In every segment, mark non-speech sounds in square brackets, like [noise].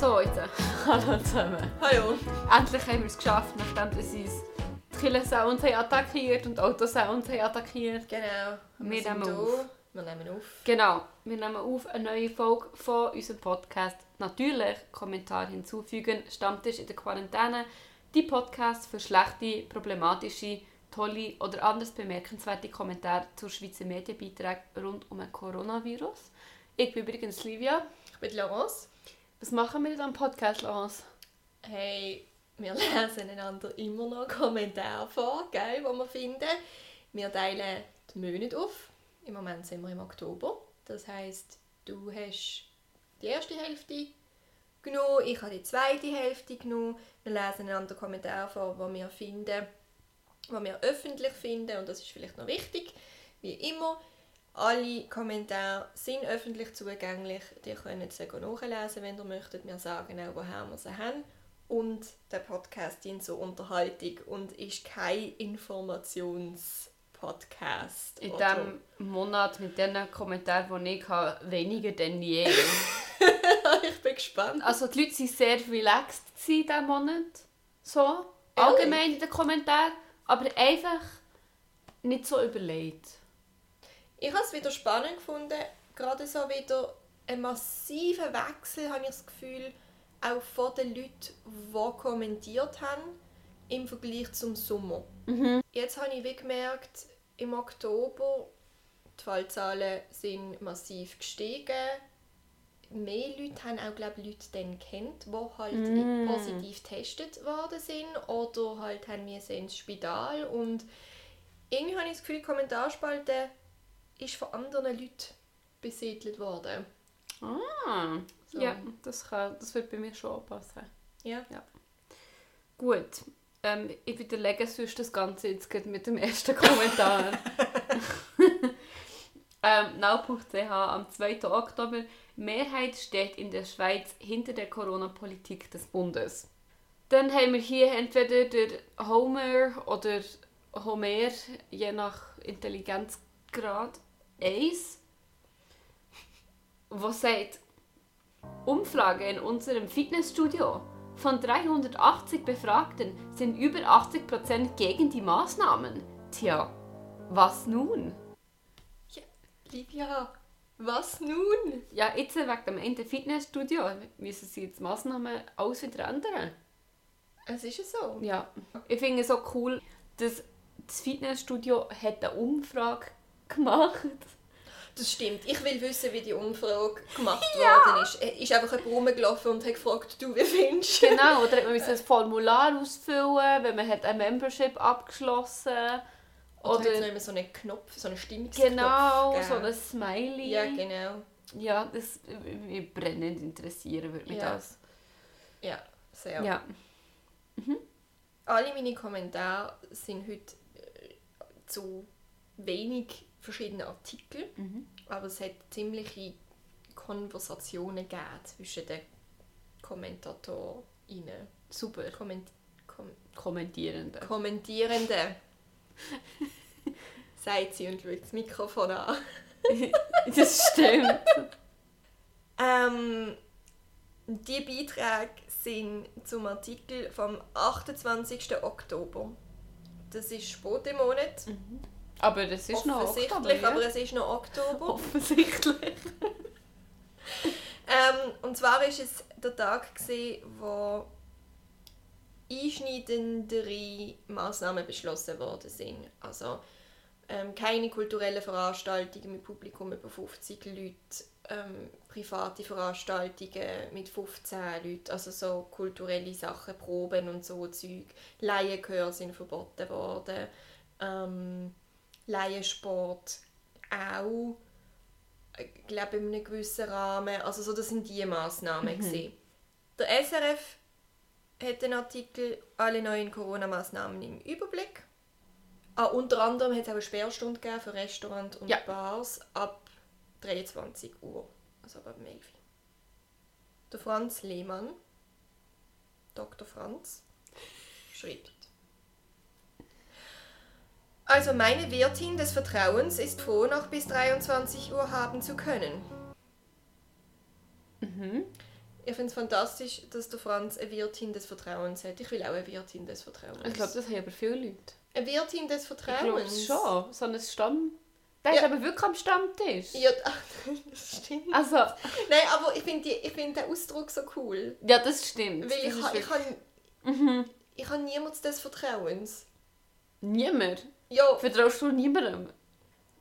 So, jetzt. [laughs] Hallo zusammen. Hallo. Endlich haben wir es geschafft, nachdem dass uns die Killer uns haben attackiert und die Autos uns haben attackiert. Genau. Wir sind nehmen da. auf. Wir nehmen auf. Genau, wir nehmen auf eine neue Folge von unserem Podcast. Natürlich Kommentar hinzufügen. Stammtisch in der Quarantäne. Die Podcast für schlechte, problematische, tolle oder anders bemerkenswerte Kommentare zur Schweizer Medienbeiträgen rund um den Coronavirus. Ich bin übrigens Livia. Ich bin Laurence. Was machen wir in diesem Podcast, Laurence? Hey, wir [laughs] lesen einander immer noch Kommentare vor, gell, die wir finden. Wir teilen die Monate auf. Im Moment sind wir im Oktober. Das heisst, du hast die erste Hälfte genommen, ich habe die zweite Hälfte genommen. Wir lesen einander Kommentare vor, die wir finden, die wir öffentlich finden und das ist vielleicht noch wichtig, wie immer. Alle Kommentare sind öffentlich zugänglich. Ihr könnt sie nachlesen, wenn ihr möchtet. Wir sagen auch, woher wir sie haben. Und der Podcast dient zur Unterhaltung und ist kein Informationspodcast. In diesem Monat mit den Kommentaren, die ich habe, weniger denn je. [laughs] ich bin gespannt. also die Leute waren sehr relaxed in diesem Monat. So, allgemein in den Kommentaren. Aber einfach nicht so überlegt. Ich habe es wieder spannend gefunden, gerade so wieder einen massiven Wechsel, habe ich das Gefühl, auch von den Leuten, die kommentiert haben, im Vergleich zum Sommer. Jetzt habe ich wie gemerkt, im Oktober die Fallzahlen sind massiv gestiegen. Mehr Leute haben auch glaube ich, Leute dann kennt, die halt positiv getestet worden sind oder halt haben müssen ins Spital und irgendwie habe ich das Gefühl, die Kommentarspalte ist von anderen Leuten besiedelt worden. Ah, So. ja, das, kann, das wird bei mir schon passen. Ja. Gut, ähm, ich widerlege sonst das Ganze jetzt mit dem ersten Kommentar. [laughs] [laughs] ähm, Now.ch am 2. Oktober. Mehrheit steht in der Schweiz hinter der Corona-Politik des Bundes. Dann haben wir hier entweder der Homer oder Homer, je nach Intelligenzgrad, 1, was sagt, Umfrage in unserem Fitnessstudio. Von 380 Befragten sind über 80% gegen die Maßnahmen. Tja, was nun? ja. Livia, was nun? Ja, jetzt wegen dem Ende Fitnessstudio müssen sie jetzt Maßnahmen alles wieder ändern. Es ist ja so. Ja, ich finde es so cool, dass das Fitnessstudio hat eine Umfrage gemacht Das stimmt. Ich will wissen, wie die Umfrage gemacht [laughs] worden ist. Es ist einfach rumgelaufen und hat gefragt, du, wie findest du? Genau, oder hat man müssen ein Formular ausfüllen, wenn man hat ein Membership abgeschlossen Oder, oder, hat noch immer so einen Knopf, so einen Stimmungsknopf. genau gell? so ein Smiley. Ja, genau. Ja, das mich brennend interessieren würde mich Ja. das. Ja, sehr. Ja. Alle meine Kommentare sind heute äh, zu wenig verschiedene Artikel, Mhm. aber es hat ziemliche Konversationen gegeben zwischen den KommentatorInnen. Super. Komment kom Kommentierende. Kommentierende. [laughs] sagt sie und schaut das Mikrofon an. [laughs] das stimmt. [laughs] Ähm, die Beiträge sind zum Artikel vom 28. Oktober. Das ist spät im Monat. Aber das ist noch Oktober, ja? aber es ist noch Oktober. Offensichtlich. [laughs] Ähm, und zwar ist es der Tag, gewesen, wo einschneidendere Massnahmen beschlossen worden sind. Also ähm, keine kulturellen Veranstaltungen mit Publikum über 50 Leute, ähm, private Veranstaltungen mit 15 Leuten, also so kulturelle Sachen, Proben und so Zeug. Laienchöre sind verboten worden, ähm, Laiensport auch ich glaube in einem gewissen Rahmen. Also so, das sind die Massnahmen mhm. Der SRF hat den Artikel «Alle neuen Corona-Massnahmen im Überblick». Ah, unter anderem hat es auch eine Sperrstunde gegeben für Restaurants und Ja. Bars ab 23 Uhr, also ab 11 Uhr. Der Franz Lehmann, Dr. Franz, schreibt Also meine Wirtin des Vertrauens ist froh, noch bis 23 Uhr haben zu können. Ich finde es fantastisch, dass der Franz eine Wirtin des Vertrauens hat. Ich will auch eine Wirtin des Vertrauens. Ich glaube, das haben aber viele Leute. Eine Wirtin des Ich glaube Vertrauens? schon. So ein Stamm... Der Ja. ist aber wirklich am Stammtisch. Ja, [laughs] das stimmt. Also, Nein, aber ich finde ich find den Ausdruck so cool. ja, das stimmt. Weil ich, Das ha- ist ich habe Mhm. ich ha niemand des Vertrauens. Niemand. Ja, Vertraust du niemandem?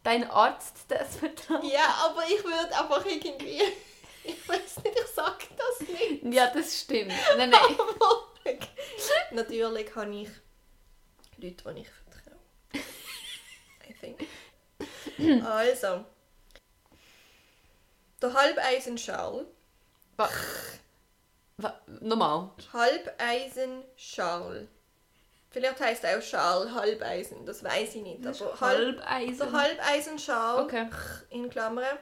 Dein Arzt des Vertrauens? ja, aber ich würde einfach irgendwie... [laughs] Ich weiß nicht, ich sag das nicht. Ja, das stimmt. Nein, nein. [laughs] Aber natürlich habe ich Leute, die ich vertraue. I think. Also. Der Halbeisenschal. Wa- wa- Nochmal. Halbeisenschal. Vielleicht heißt auch Schal Halbeisen, das weiß ich nicht. Das Aber Halb, Halbeisen. der Halbeisenschal Okay. in Klammern.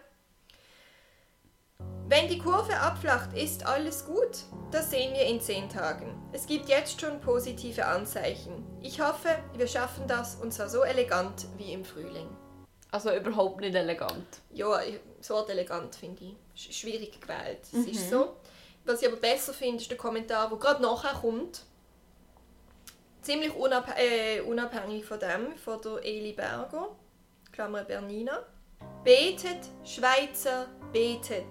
Wenn die Kurve abflacht, ist alles gut. Das sehen wir in zehn Tagen. Es gibt jetzt schon positive Anzeichen. Ich hoffe, wir schaffen das und zwar so elegant wie im Frühling. Also überhaupt nicht elegant. Ja, das Wort elegant finde ich sch- schwierig gewählt. Es Mhm. ist so. Was ich aber besser finde, ist der Kommentar, der gerade nachher kommt. Ziemlich unab äh, unabhängig von dem, von der Eli Berger, Klammer Bernina. Betet, Schweizer, betet.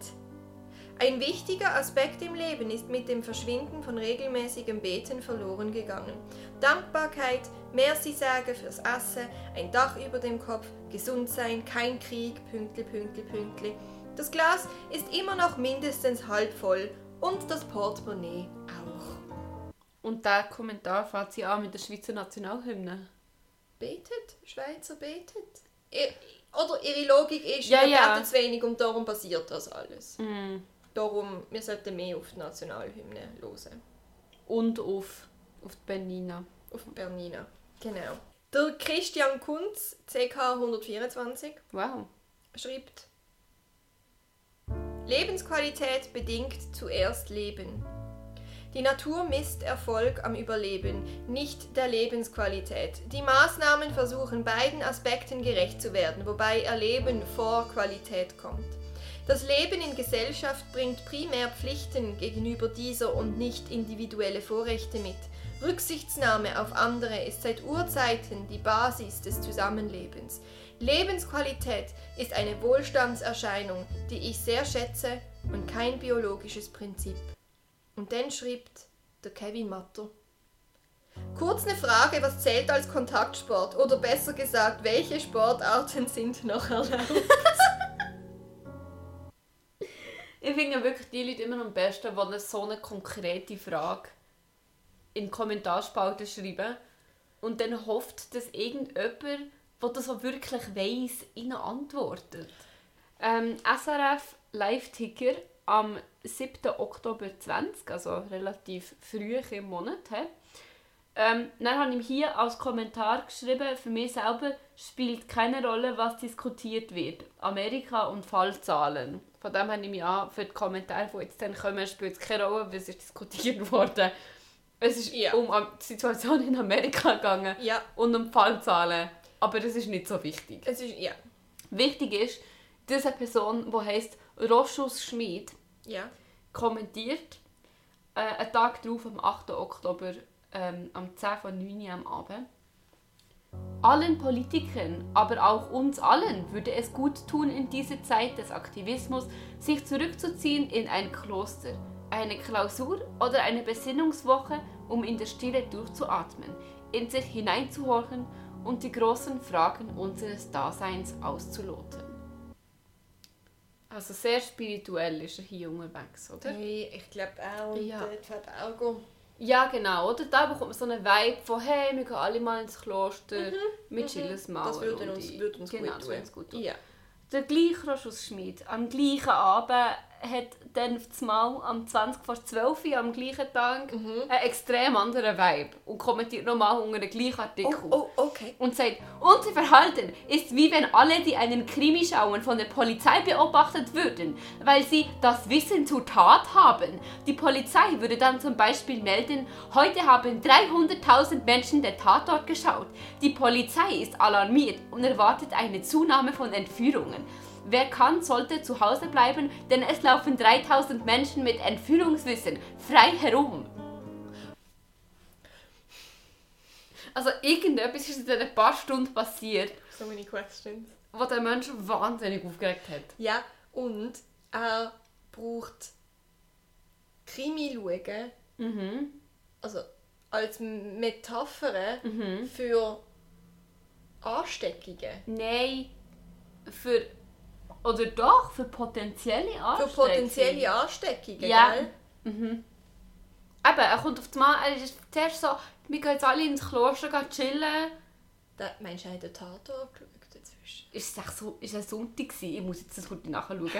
Ein wichtiger Aspekt im Leben ist mit dem Verschwinden von regelmäßigem Beten verloren gegangen. Dankbarkeit, Merci sagen fürs Essen, ein Dach über dem Kopf, gesund sein, kein Krieg, Pünktli, Pünktli, Pünktli. Das Glas ist immer noch mindestens halb voll und das Portemonnaie auch. Und der Kommentar fängt sie an mit der Schweizer Nationalhymne. Betet? Schweizer betet? Ihr- Oder ihre Logik ist, Ja, wir ja. beten zu wenig und darum passiert das alles. Mm. Darum, wir sollten mehr auf die Nationalhymne hören. Und auf, auf die Bernina. Auf die Bernina. Genau. Der Christian Kunz, CK 124, Wow. schreibt: Lebensqualität bedingt zuerst Leben. Die Natur misst Erfolg am Überleben, nicht der Lebensqualität. Die Maßnahmen versuchen beiden Aspekten gerecht zu werden, wobei Erleben vor Qualität kommt. Das Leben in Gesellschaft bringt primär Pflichten gegenüber dieser und nicht individuelle Vorrechte mit. Rücksichtsnahme auf andere ist seit Urzeiten die Basis des Zusammenlebens. Lebensqualität ist eine Wohlstandserscheinung, die ich sehr schätze und kein biologisches Prinzip. Und dann schreibt der Kevin Matter. Kurz eine Frage, was zählt als Kontaktsport? Oder besser gesagt, welche Sportarten sind noch erlaubt? [laughs] Ich finde wirklich die Leute immer am besten, die eine so eine konkrete Frage in die Kommentarspalte schreiben und dann hofft, dass irgendjemand, der das auch wirklich weiss, ihnen antwortet. Ähm, SRF Live-Ticker am 7. Oktober 20, also relativ früh im Monat. Ähm, dann habe ich hier als Kommentar geschrieben, für mich selber spielt keine Rolle, was diskutiert wird. Amerika und Fallzahlen. Von dem habe ich mich an, für die Kommentare, die jetzt dann kommen, spielt es keine Rolle, was ist diskutiert [laughs] worden. Es ist Ja. um die Situation in Amerika gegangen ja, und um Fallzahlen. Aber das ist nicht so wichtig. es ist, ja, Wichtig ist, dass eine Person, die heisst Roschus Schmid, ja. Kommentiert, äh, einen Tag darauf, am 8. Oktober, ähm, am 10 von 9 Uhr am Abend. Allen Politikern, aber auch uns allen würde es gut tun, in dieser Zeit des Aktivismus sich zurückzuziehen in ein Kloster, eine Klausur oder eine Besinnungswoche, um in der Stille durchzuatmen, in sich hineinzuhorchen und die großen Fragen unseres Daseins auszuloten. Also sehr spirituell ist er hier unterwegs, oder? Hey, ich glaube auch. Und Ja. dort hat auch. Ja, genau, oder? Da bekommt man so einen Vibe von, hey, wir gehen alle mal ins Kloster, wir chillen es mal. Mhm. Das würde uns, würde uns genau, gut das tun. gut tun. Ja. Der gleiche Roschus-Schmied, am gleichen Abend, hat dann auf das Mal am 20 vor 12 Uhr am gleichen Tag Mhm. einen extrem anderen Vibe und kommentiert nochmal unter den gleichen Artikel. Oh, oh, okay. und sagt, unser Verhalten ist wie wenn alle, die einen Krimi schauen, von der Polizei beobachtet würden, weil sie das Wissen zur Tat haben. Die Polizei würde dann zum Beispiel melden, heute haben 300.000 Menschen den Tatort geschaut. Die Polizei ist alarmiert und erwartet eine Zunahme von Entführungen. Wer kann, sollte zu Hause bleiben, denn es laufen 3000 Menschen mit Entführungswissen frei herum. Also irgendetwas ist in ein paar Stunden passiert, So many questions. was den Menschen wahnsinnig aufgeregt hat. Ja, und er braucht Krimi schauen, Mhm. also als Metapher Mhm. für Ansteckungen. Nein, für. Oder doch, für potenzielle Für Ansteckungen. potenzielle Ansteckungen, Ja. gell? Mhm. Eben, er kommt auf die Mal, er ist zuerst so, wir gehen jetzt alle ins Kloster gehen chillen. Da, meinst du, er hat den Tatort geschaut dazwischen? Ist es echt so, ist es Sonntag gewesen? Ich muss jetzt das kurz nachschauen. [laughs]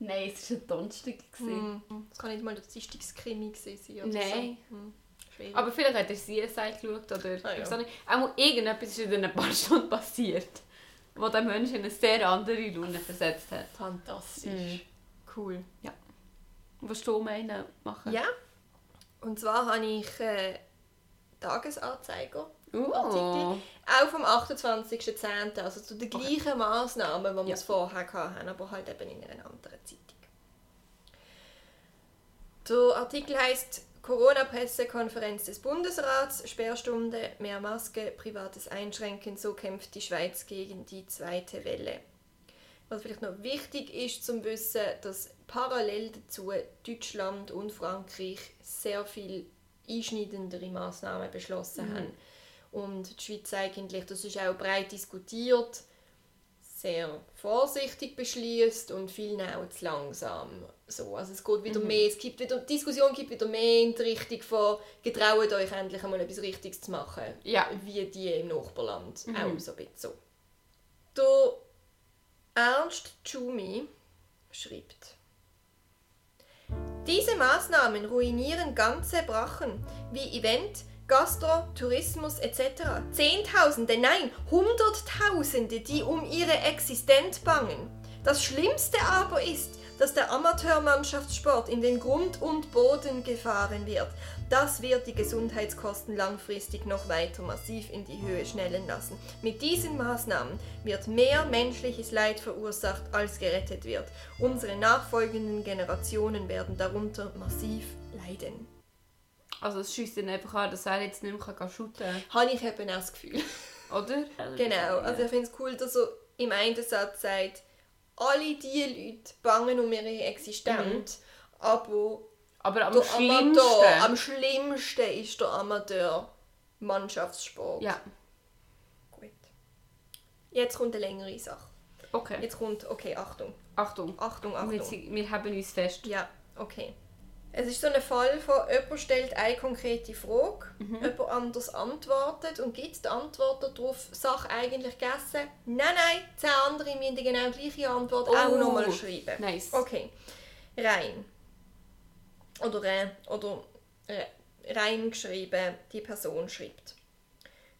Nein, es war ein Donnerstag. Hm. Das kann nicht mal der Dienstagskrimi sein oder Nein. so. Hm. Aber vielleicht hat er CSI geschaut oder Ah, ja. ich nicht. Auch irgendetwas ist in ein paar Stunden passiert, wo der Mensch in eine sehr andere Laune versetzt hat. Fantastisch. Mhm. Cool. Was du meinen machen? Ja. Und zwar habe ich äh, Tagesanzeiger. Artikel. Auch vom 28.10. Also zu den Okay. gleichen Massnahmen, die wir Ja. es vorher hatten, aber halt eben in einer anderen Zeitung. Der Artikel heißt Corona-Pressekonferenz des Bundesrats, Sperrstunde, mehr Maske, privates Einschränken, so kämpft die Schweiz gegen die zweite Welle. Was vielleicht noch wichtig ist zum Wissen, dass parallel dazu Deutschland und Frankreich sehr viel einschneidendere Maßnahmen beschlossen haben. Und die Schweiz eigentlich, das ist auch breit diskutiert, sehr vorsichtig beschließt und viel auch zu langsam. So, also es geht wieder mehr, es gibt wieder, die Diskussion gibt wieder mehr in die Richtung von getraut euch endlich einmal etwas Richtiges zu machen, Ja. wie die im Nachbarland Mhm. auch so ein bisschen so. Der Ernst Tschumi schreibt, diese Maßnahmen ruinieren ganze Brachen wie Event, Gastro, Tourismus etc. Zehntausende, nein, Hunderttausende, die um ihre Existenz bangen. Das Schlimmste aber ist, dass der Amateurmannschaftssport in den Grund und Boden gefahren wird. Das wird die Gesundheitskosten langfristig noch weiter massiv in die Höhe schnellen lassen. Mit diesen Maßnahmen wird mehr menschliches Leid verursacht, als gerettet wird. Unsere nachfolgenden Generationen werden darunter massiv leiden. Also es schießt ihn einfach an, dass er jetzt nicht mehr shooten kann. Habe ich eben auch das Gefühl. Oder? Genau, also ich finde es cool, dass er im einen Satz sagt, alle diese Leute bangen um ihre Existenz, aber Aber am der schlimmsten... Amateur, am schlimmsten ist der Amateur-Mannschaftssport. ja, Gut. Jetzt kommt eine längere Sache. okay. Jetzt kommt, okay, Achtung, Achtung. Achtung, Wir, Achtung. sind- wir haben uns fest. Ja, okay. Es ist so ein Fall von, jemand stellt eine konkrete Frage, Mhm. jemand anders antwortet und gibt die Antwort darauf, Sache eigentlich gegessen? Nein, nein, zehn andere müssen die genau gleiche Antwort auch Oh, nochmal schreiben. nice. Okay. Rein. Oder, äh, oder äh, rein geschrieben, die Person schreibt.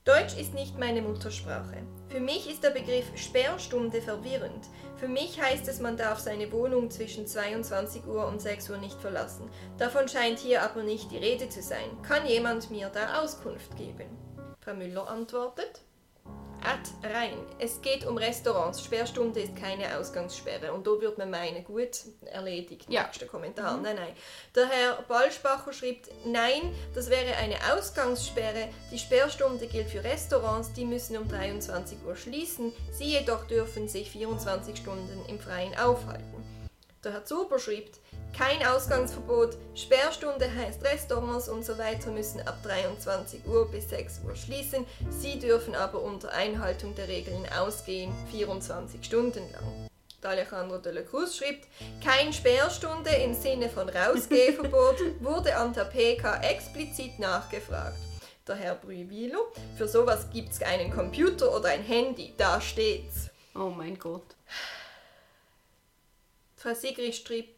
Deutsch ist nicht meine Muttersprache. Für mich ist der Begriff Sperrstunde verwirrend. Für mich heißt es, man darf seine Wohnung zwischen 22 Uhr und 6 Uhr nicht verlassen. Davon scheint hier aber nicht die Rede zu sein. Kann jemand mir da Auskunft geben? Frau Müller antwortet. At rein. Es geht um Restaurants. Sperrstunde ist keine Ausgangssperre. Und da würde man meinen, gut, erledigt. Ja. Nächster Kommentar. Nein, nein. Der Herr Ballspacher schreibt, nein, das wäre eine Ausgangssperre. Die Sperrstunde gilt für Restaurants, die müssen um 23 Uhr schließen. Sie jedoch dürfen sich 24 Stunden im Freien aufhalten. Der Herr Zuber schreibt, kein Ausgangsverbot, Sperrstunde heißt Restaurants und so weiter müssen ab 23 Uhr bis 6 Uhr schließen. Sie dürfen aber unter Einhaltung der Regeln ausgehen, 24 Stunden lang. Der Alejandro de la Cruz schreibt, kein Sperrstunde im Sinne von Rausgehverbot [laughs] wurde an der PK explizit nachgefragt. Der Herr Brüvilo, für sowas gibt's einen Computer oder ein Handy, da steht's. Oh mein Gott. Frau Sigrid schreibt,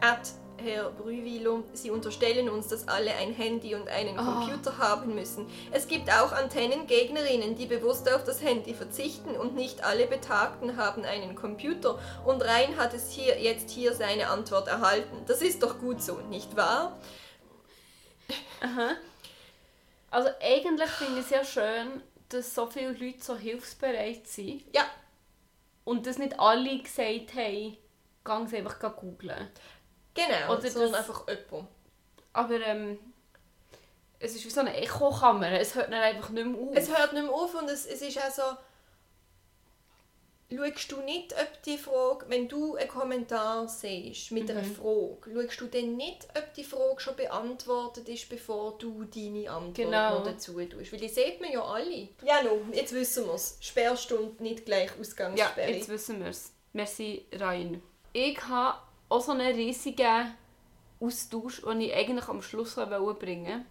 at Herr Brüvilo, Sie unterstellen uns, dass alle ein Handy und einen Oh. Computer haben müssen. Es gibt auch Antennengegnerinnen, die bewusst auf das Handy verzichten und nicht alle Betagten haben einen Computer. Und Rein hat es hier jetzt hier seine Antwort erhalten. Das ist doch gut so, nicht wahr? Also eigentlich finde ich es ja schön, dass so viele Leute so hilfsbereit sind. Ja, und das nicht alle gesagt haben, gang sie einfach googeln. Genau, Oder sondern das- einfach jemand. Aber ähm, es ist wie so eine Echokammer, es hört dann einfach nicht mehr auf. Es hört nicht mehr auf und es, es ist auch so... Schaust du nicht, ob die Frage, wenn du einen Kommentar siehst mit einer Mhm. Frage, schaust du dann nicht, ob die Frage schon beantwortet ist, bevor du deine Antwort Genau. noch dazu tust? Weil die sieht man ja alle. Ja, no, jetzt wissen wir es. Sperrstunde nicht gleich ja, Ausgangssperre. jetzt wissen wir es. Merci, Ryan. Ich habe auch so einen riesigen Austausch, den ich eigentlich am Schluss wollte bringen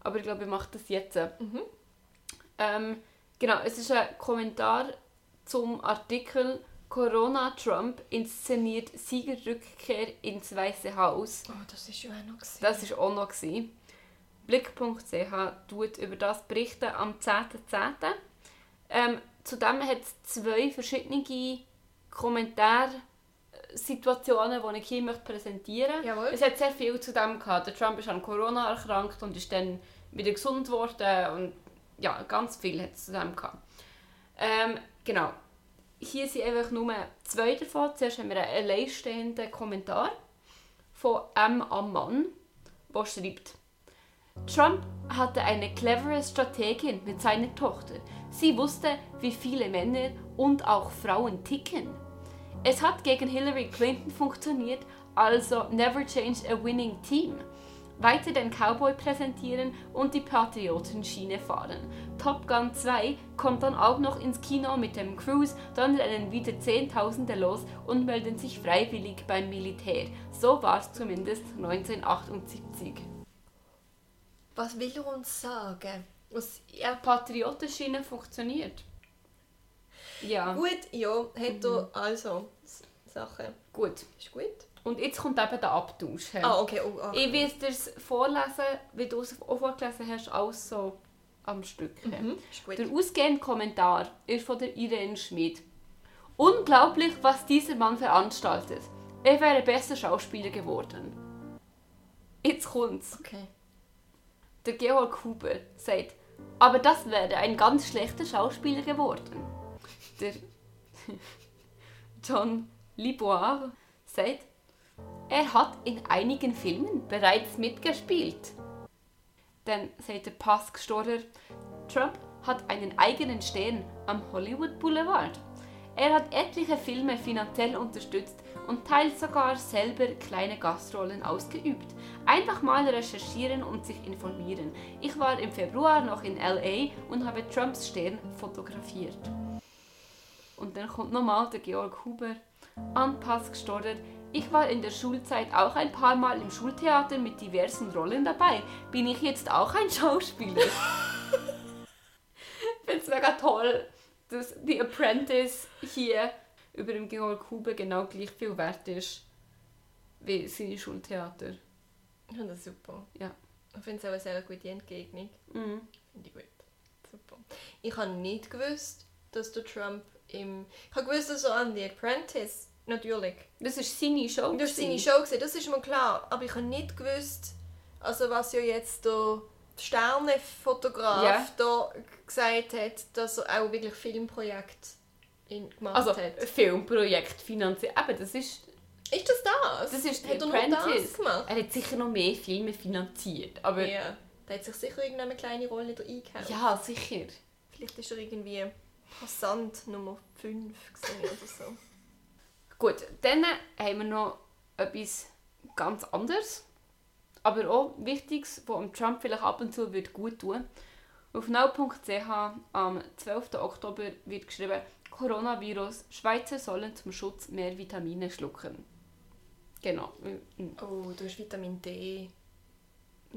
Aber ich glaube, ich mache das jetzt. Mhm. Ähm, genau, es ist ein Kommentar zum Artikel Corona Trump inszeniert Siegerrückkehr ins Weiße Haus. Oh, das ist ja auch noch gesehen. Das war auch noch. gewesen. Blick.ch tut über das berichten am 10.10. Ähm, zudem hat es zwei verschiedene Kommentarsituationen, die ich hier möchte präsentieren möchte. Es hat sehr viel zu dem gehabt. Der Trump ist an Corona erkrankt und ist dann wieder gesund geworden und ja, ganz viel hat es zu dem gehabt. Ähm, genau. Hier sind einfach nur zwei davon. Zuerst haben wir einen alleinstehenden Kommentar von M. Ammann, der schreibt, Trump hatte eine clevere Strategin mit seiner Tochter. Sie wusste, wie viele Männer und auch Frauen ticken. Es hat gegen Hillary Clinton funktioniert, also never change a winning team. Weiter den Cowboy präsentieren und die Patriotenschiene fahren. Top Gun 2 kommt dann auch noch ins Kino mit dem Cruise, dann rennen wieder Zehntausende los und melden sich freiwillig beim Militär. So war es zumindest 1978. Was will er uns sagen? Was, Ja, Patriotenschiene funktioniert. Ja, Gut, ja, hat er also Sachen. gut. Ist gut. Und jetzt kommt eben der Abtausch. he. Ah, okay. Oh, ah. Ich will dir es vorlesen, wie du es auch vorgelesen hast, alles so am Stück. he. Mhm. Der ausgehende Kommentar ist von der Irene Schmid. Unglaublich, was dieser Mann veranstaltet. Er wäre besser Schauspieler geworden. Jetzt kommt's. Okay. Der Georg Huber sagt, aber das wäre ein ganz schlechter Schauspieler geworden. Der [laughs] John Liboire sagt, er hat in einigen Filmen bereits mitgespielt. Dann sagt der Pasc-Storer, Trump hat einen eigenen Stern am Hollywood Boulevard. Er hat etliche Filme finanziell unterstützt und teils sogar selber kleine Gastrollen ausgeübt. Einfach mal recherchieren und sich informieren. Ich war im Februar noch in LA und habe Trumps Stern fotografiert. Und dann kommt nochmal der Georg Huber. Anpass gestorben. Ich war in der Schulzeit auch ein paar Mal im Schultheater mit diversen Rollen dabei. Bin ich jetzt auch ein Schauspieler? [laughs] ich finde es mega toll, dass The Apprentice hier über dem Georg Huber genau gleich viel wert ist wie seine Schultheater. Ich finde das super. Ja. Ich finde es auch eine sehr gute Entgegnung. Mhm. Finde ich gut. Super. Ich habe nicht gewusst, dass der Trump im... Ich habe gewusst, dass er an The Apprentice, natürlich. Das ist seine Show. Das war seine. Show, gewesen, das ist mir klar. Aber ich habe nicht gewusst, also was ja jetzt der Sternenfotograf Ja. da gesagt hat, dass er auch wirklich Filmprojekte gemacht Also, hat. ein Filmprojekt finanziert. Eben, das ist, Ist das das? das ist hat The er das Apprentice. gemacht? Er hat sicher noch mehr Filme finanziert. Aber ja, Ja. Da hat sich sicher irgendeine kleine Rolle da eingehauen. sicher. Vielleicht ist er irgendwie Passant Nummer 5 gesehen oder so. Gut, dann haben wir noch etwas ganz anderes. Aber auch Wichtiges, was dem Trump vielleicht ab und zu wird gut tun Auf now.ch am 12. Oktober wird geschrieben, Coronavirus, Schweizer sollen zum Schutz mehr Vitamine schlucken. Genau. Oh, du hast Vitamin D.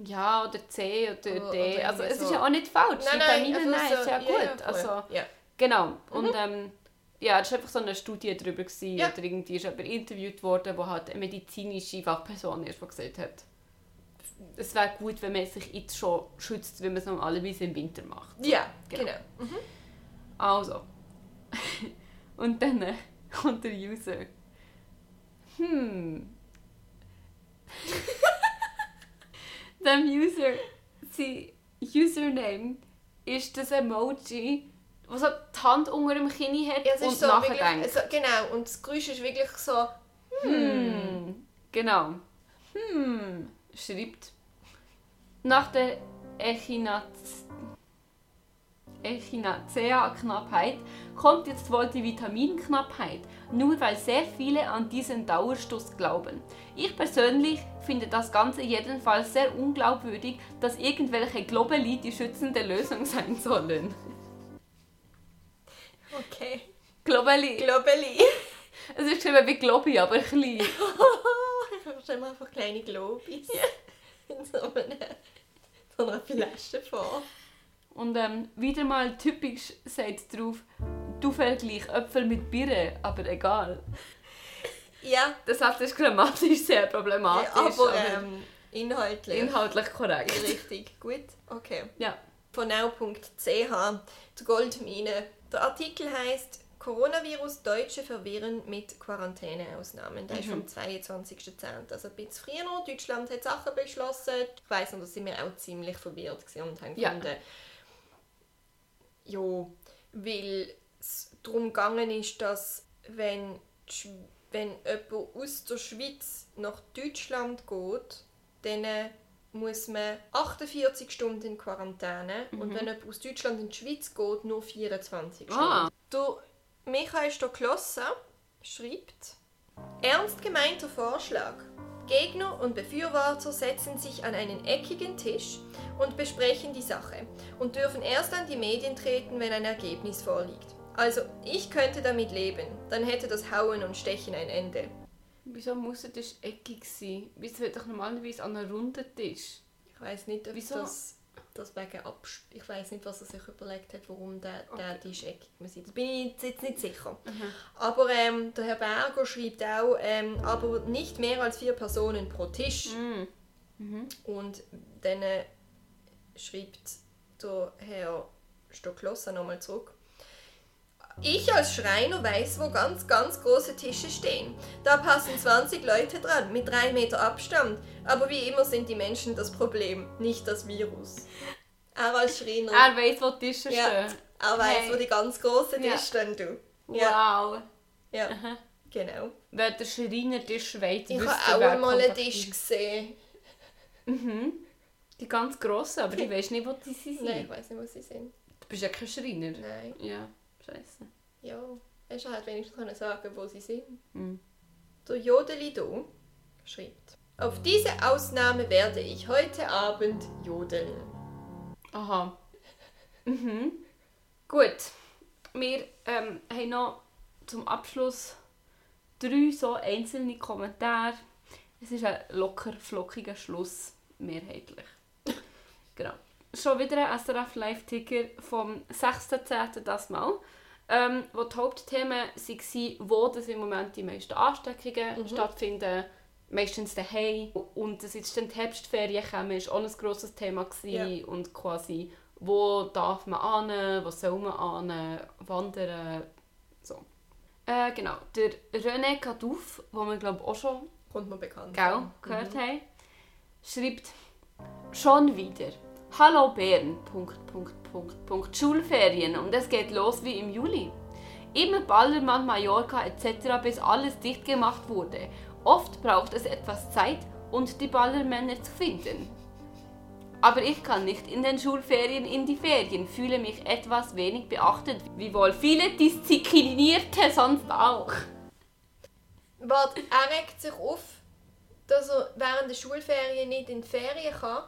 Ja, oder C oder Oh, D. oder Also es ist so. ja auch nicht falsch. Vitamine einfach nehmen ist so- ja gut. voll. also, ja. Genau. Und ähm, ja, es war einfach so eine Studie darüber. Gewesen, Ja. Oder irgendwie ist jemand interviewt worden, wo halt eine medizinische Fachperson ist, die gesagt hat, es wäre gut, wenn man sich jetzt schon schützt, wenn man es normalerweise im Winter macht. Ja, Genau. genau. Also. [laughs] Und dann äh, kommt der User. Hm. [laughs] Dem User, sein Username ist das Emoji der so die Hand unter dem Kinn hat Ja, und so wirklich, nachdenkt. also, genau, und das Geräusch ist wirklich so, Hm. Genau. Hm. Schreibt. Nach der Echinaz Echinacea-Knappheit kommt jetzt wohl die Vitaminknappheit, nur weil sehr viele an diesen Dauerstoß glauben. Ich persönlich finde das Ganze jedenfalls sehr unglaubwürdig, dass irgendwelche Globeli die schützende Lösung sein sollen. Okay, Globeli. Globeli. [laughs] Es ist geschrieben wie Globi, aber klein. [laughs] ich stelle mir einfach kleine Globis [laughs] in so einer, so einer Flasche vor. Und ähm, wieder mal typisch sagt drauf, du vergleich Äpfel mit Birne, aber egal. Ja, Der Satz ist grammatisch sehr problematisch, aber ähm, inhaltlich. inhaltlich korrekt. Richtig, gut, okay. Ja. Von now.ch, die Goldmine. Der Artikel heißt Coronavirus Deutsche verwirren mit Quarantäneausnahmen. Der ist vom 22.10. Also ein bisschen früher noch. Deutschland hat Sachen beschlossen. Ich weiss noch, da sind wir auch ziemlich verwirrt und haben Ja. gefunden, ja, weil es darum gegangen ist, dass wenn, wenn jemand aus der Schweiz nach Deutschland geht, dann muss man 48 Stunden in Quarantäne und wenn jemand aus Deutschland in die Schweiz geht, nur 24 Stunden. Ah. Der Michael Stoklossa schreibt, ernst gemeinter Vorschlag. Gegner und Befürworter setzen sich an einen eckigen Tisch und besprechen die Sache und dürfen erst an die Medien treten, wenn ein Ergebnis vorliegt. Also, ich könnte damit leben, dann hätte das Hauen und Stechen ein Ende. Wieso muss der Tisch eckig sein? Wieso wird doch normalerweise an einem runden Tisch? Ich weiß nicht, ob Wieso? das, das wegen Abs Ich weiß nicht, was er sich überlegt hat, warum der, der Tisch eckig muss sein. Das bin ich jetzt- nicht sicher. Aber ähm, der Herr Berger schreibt auch, ähm, aber nicht mehr als vier Personen pro Tisch. Mhm. Und dann äh, schreibt der Herr Stocklossa nochmal zurück. Ich als Schreiner weiß, wo ganz, ganz große Tische stehen. Da passen 20 Leute dran, mit drei Meter Abstand. Aber wie immer sind die Menschen das Problem, nicht das Virus. Er als Schreiner, Er weiss, wo die Tische ja, stehen. er weiß, Hey. wo die ganz großen Ja. Tische stehen, du. Ja, Wow. ja. genau. Wer der Schreiner Tisch weiss, Ich habe auch mal einen. Tisch gesehen. Die ganz grossen, aber ich [laughs] weiß nicht, wo die sie sind. Nein, ich weiß nicht, was sie sind. Du bist ja kein Schreiner. Nein. Ja, scheiße. Ja, hast du halt wenigstens können sagen, wo sie sind. Mhm. Der Jodelido schreibt: Auf diese Ausnahme werde ich heute Abend jodeln. Aha. [laughs] Mhm. Gut. Wir ähm, haben noch zum Abschluss drei so einzelne Kommentare. Es ist ein locker flockiger Schluss, mehrheitlich. [laughs] genau. Schon wieder ein SRF Live-Ticker vom 6.10. das Mal. Ähm, wo die Hauptthemen waren, wo das im Moment die meisten Ansteckungen stattfinden. Meistens daheim. Und dass jetzt dann die Herbstferien kommen, war auch ein grosses Thema. Gewesen. Und quasi, wo darf man an, wo soll man an, wandern, so. Äh, genau, der René Cadouf, den wir glaube auch schon Kommt mir bekannt gell, gehört haben, schreibt schon wieder. Hallo Bern. Punkt, Punkt, Punkt, Punkt. Schulferien und es geht los wie im Juli. Immer Ballermann, Mallorca etc. bis alles dicht gemacht wurde. Oft braucht es etwas Zeit und die Ballermänner zu finden. Aber ich kann nicht in den Schulferien in die Ferien, fühle mich etwas wenig beachtet, wie wohl viele Disziplinierte sonst auch. Warte, er regt sich auf, dass er während der Schulferien nicht in die Ferien kann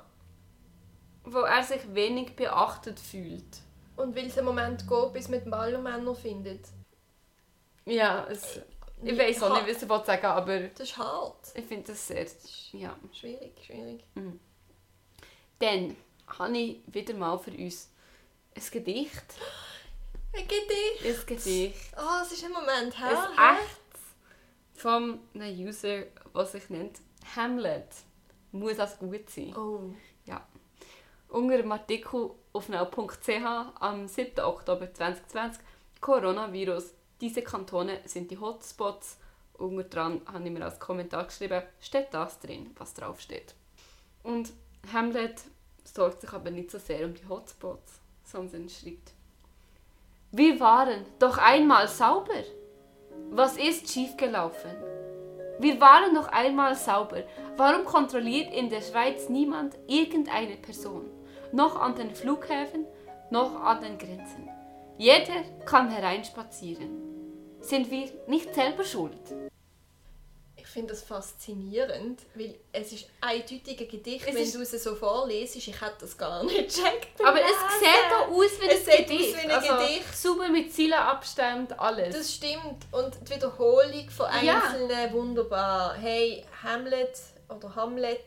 Wo er sich wenig beachtet fühlt. und will es einen Moment gehen, bis man die Ballermänner findet. Ja, es, ich weiß auch nicht, was ich sagen aber Das ist hart. ich finde das sehr... Ja. Schwierig, schwierig. Dann habe ich wieder mal für uns ein Gedicht. [gasps] Ein Gedicht. Ein Gedicht. Oh, es ist ein Moment, hä? Ein echtes vom einem User, der sich nennt Hamlet. Muss das gut sein. Oh. Unter dem Artikel auf now.ch am 7. Oktober 2020 Coronavirus. Diese Kantone sind die Hotspots. Unter dran habe ich mir als Kommentar geschrieben, steht das drin, was draufsteht. Und Hamlet sorgt sich aber nicht so sehr um die Hotspots, sondern schreibt Wir waren doch einmal sauber. Was ist schiefgelaufen? Wir waren noch einmal sauber. Warum kontrolliert in der Schweiz niemand irgendeine Person? Noch an den Flughäfen, noch an den Grenzen. Jeder kann hereinspazieren. Sind wir nicht selber schuld? Ich finde das faszinierend, weil es ist eindeutig ein Gedicht, Es wenn du es so vorlesest. Ich hätte das gar nicht gecheckt. Aber es sieht auch aus wie ein Es sieht aus Gedicht. wie ein also, Gedicht. Sauber mit Zeilenabstand, alles. Das stimmt. Und die Wiederholung von Ja. einzelnen wunderbar. Hey, Hamlet oder Hamlet,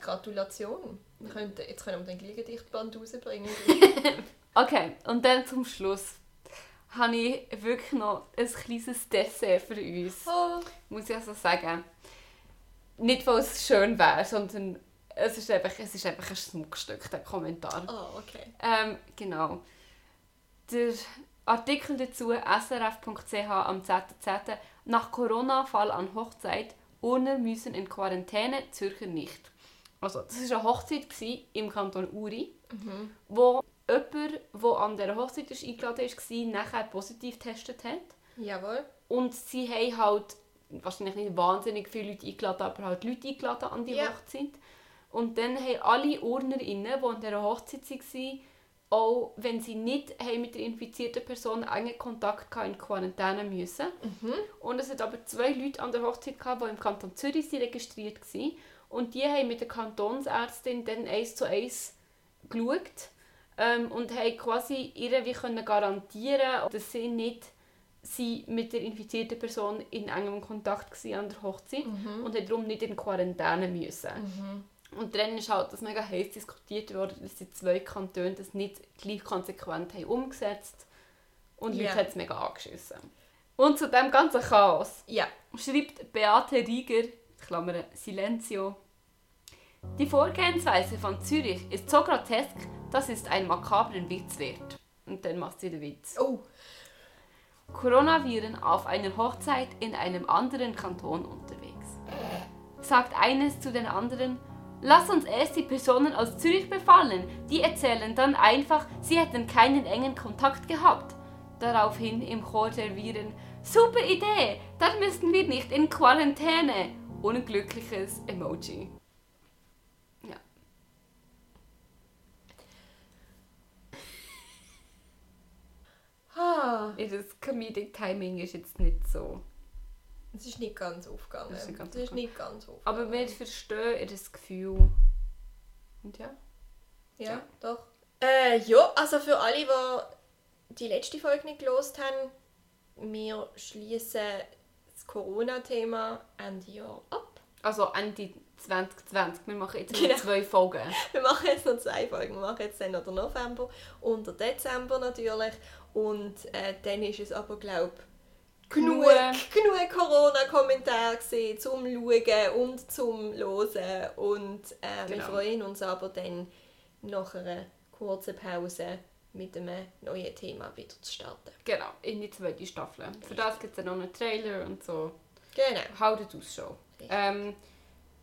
Gratulation. Wir könnten, jetzt können wir den gleichen Gedichtband rausbringen. [laughs] Okay, und dann zum Schluss habe ich wirklich noch ein kleines Dessert für uns. oh. Muss ich also sagen. Nicht, weil es schön wäre, sondern es ist einfach, es ist einfach ein Schmuckstück, der Kommentar. oh, okay. Ähm, genau. Der Artikel dazu, srf.ch am 10.10. Nach Corona-Fall an Hochzeit, Urner müssen in Quarantäne, Zürcher nicht. Also, das war eine Hochzeit im Kanton Uri, wo jemand, der an dieser Hochzeit eingeladen war, nachher positiv getestet hat. Jawohl. Und sie haben halt wahrscheinlich nicht wahnsinnig viele Leute eingeladen, aber halt Leute eingeladen an die Ja. Hochzeit. Und dann haben alle UrnerInnen, die an dieser Hochzeit waren, auch wenn sie nicht haben mit der infizierten Person engen Kontakt hatten, in Quarantäne müssen. Und es hat aber zwei Leute an der Hochzeit gehabt, die im Kanton Zürich registriert waren. Und die haben mit der Kantonsärztin dann eins zu eins geschaut ähm, und haben quasi ihr wie können garantieren, dass sie nicht sie mit der infizierten Person in engem Kontakt an der Hochzeit und haben darum nicht in Quarantäne müssen. Und dann ist halt das mega heiß diskutiert worden, dass die zwei Kantone das nicht gleich konsequent haben umgesetzt und Ja. Leute hat es mega angeschissen. Und zu dem ganzen Chaos Ja. schreibt Beate Rieger, Klammer Silencio, die Vorgehensweise von Zürich ist so grotesk, dass es einen makabren Witz wert. Und dann macht sie den Witz. Oh. Coronaviren auf einer Hochzeit in einem anderen Kanton unterwegs. Sagt eines zu den anderen, lass uns erst die Personen aus Zürich befallen. Die erzählen dann einfach, sie hätten keinen engen Kontakt gehabt. Daraufhin im Chor der Viren, super Idee, dann müssten wir nicht in Quarantäne. Unglückliches Emoji. Ja. Ah. Ihr Comedic Timing ist jetzt nicht so. Es ist nicht ganz aufgegangen. Das ist Es ist aufgegangen. nicht ganz aufgegangen. Aber wir verstehen ihr das Gefühl. Und ja. Ja, Ja. doch. Äh, ja, also für alle, die die letzte Folge nicht gelost haben, wir schließen das Corona-Thema Ende Jahr ab. Also Ende 2020. Wir machen jetzt Genau. zwei Folgen. [laughs] Wir machen jetzt noch zwei Folgen. Wir machen jetzt dann noch den November und den Dezember natürlich. Und äh, dann ist es aber, glaube ich, genug, Genug. Corona-Kommentare zum Schauen und zum Hören. Und äh, wir Genau. freuen uns aber dann nach einer kurzen Pause mit einem neuen Thema wieder zu starten. Genau, in die zweite Staffel. Für das gibt es dann noch einen Trailer und so. Genau. Haltet Ausschau. Ähm,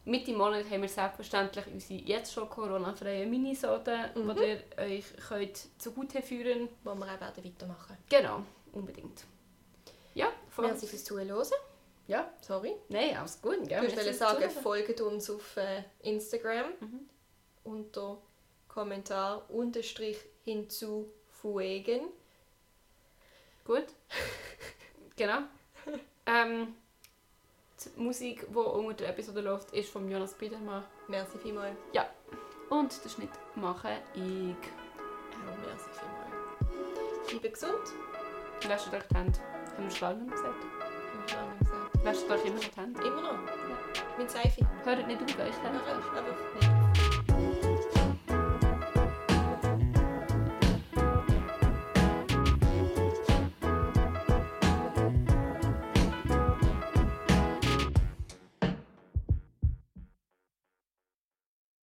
Mitte Monat haben wir selbstverständlich unsere jetzt schon Corona-freien Minisoden, Mhm. die ihr euch könnt zugute führen Wo wir auch werden weitermachen. Genau, unbedingt. Ja, vor allem. Merci fürs Zuhören. Ja, Sorry. nein, alles gut. Merci wolltest fürs sagen, Zuhören. folgt uns auf äh, Instagram Mhm. unter Kommentar unterstrich hinzufügen. Gut. [laughs] genau. Ähm, die Musik, die unter der Episode läuft, ist von Jonas Biedermann. Merci vielmals. Und den Schnitt mache ich. Auch merci vielmals. Bleibe gesund. Wäscht euch die Hände. Haben wir schon lange nicht gesagt? Hab ich lange gesagt. Wäscht euch immer die Hände. Immer noch. Mit Seife. Hört nicht auf, euch Hände. Einfach nicht.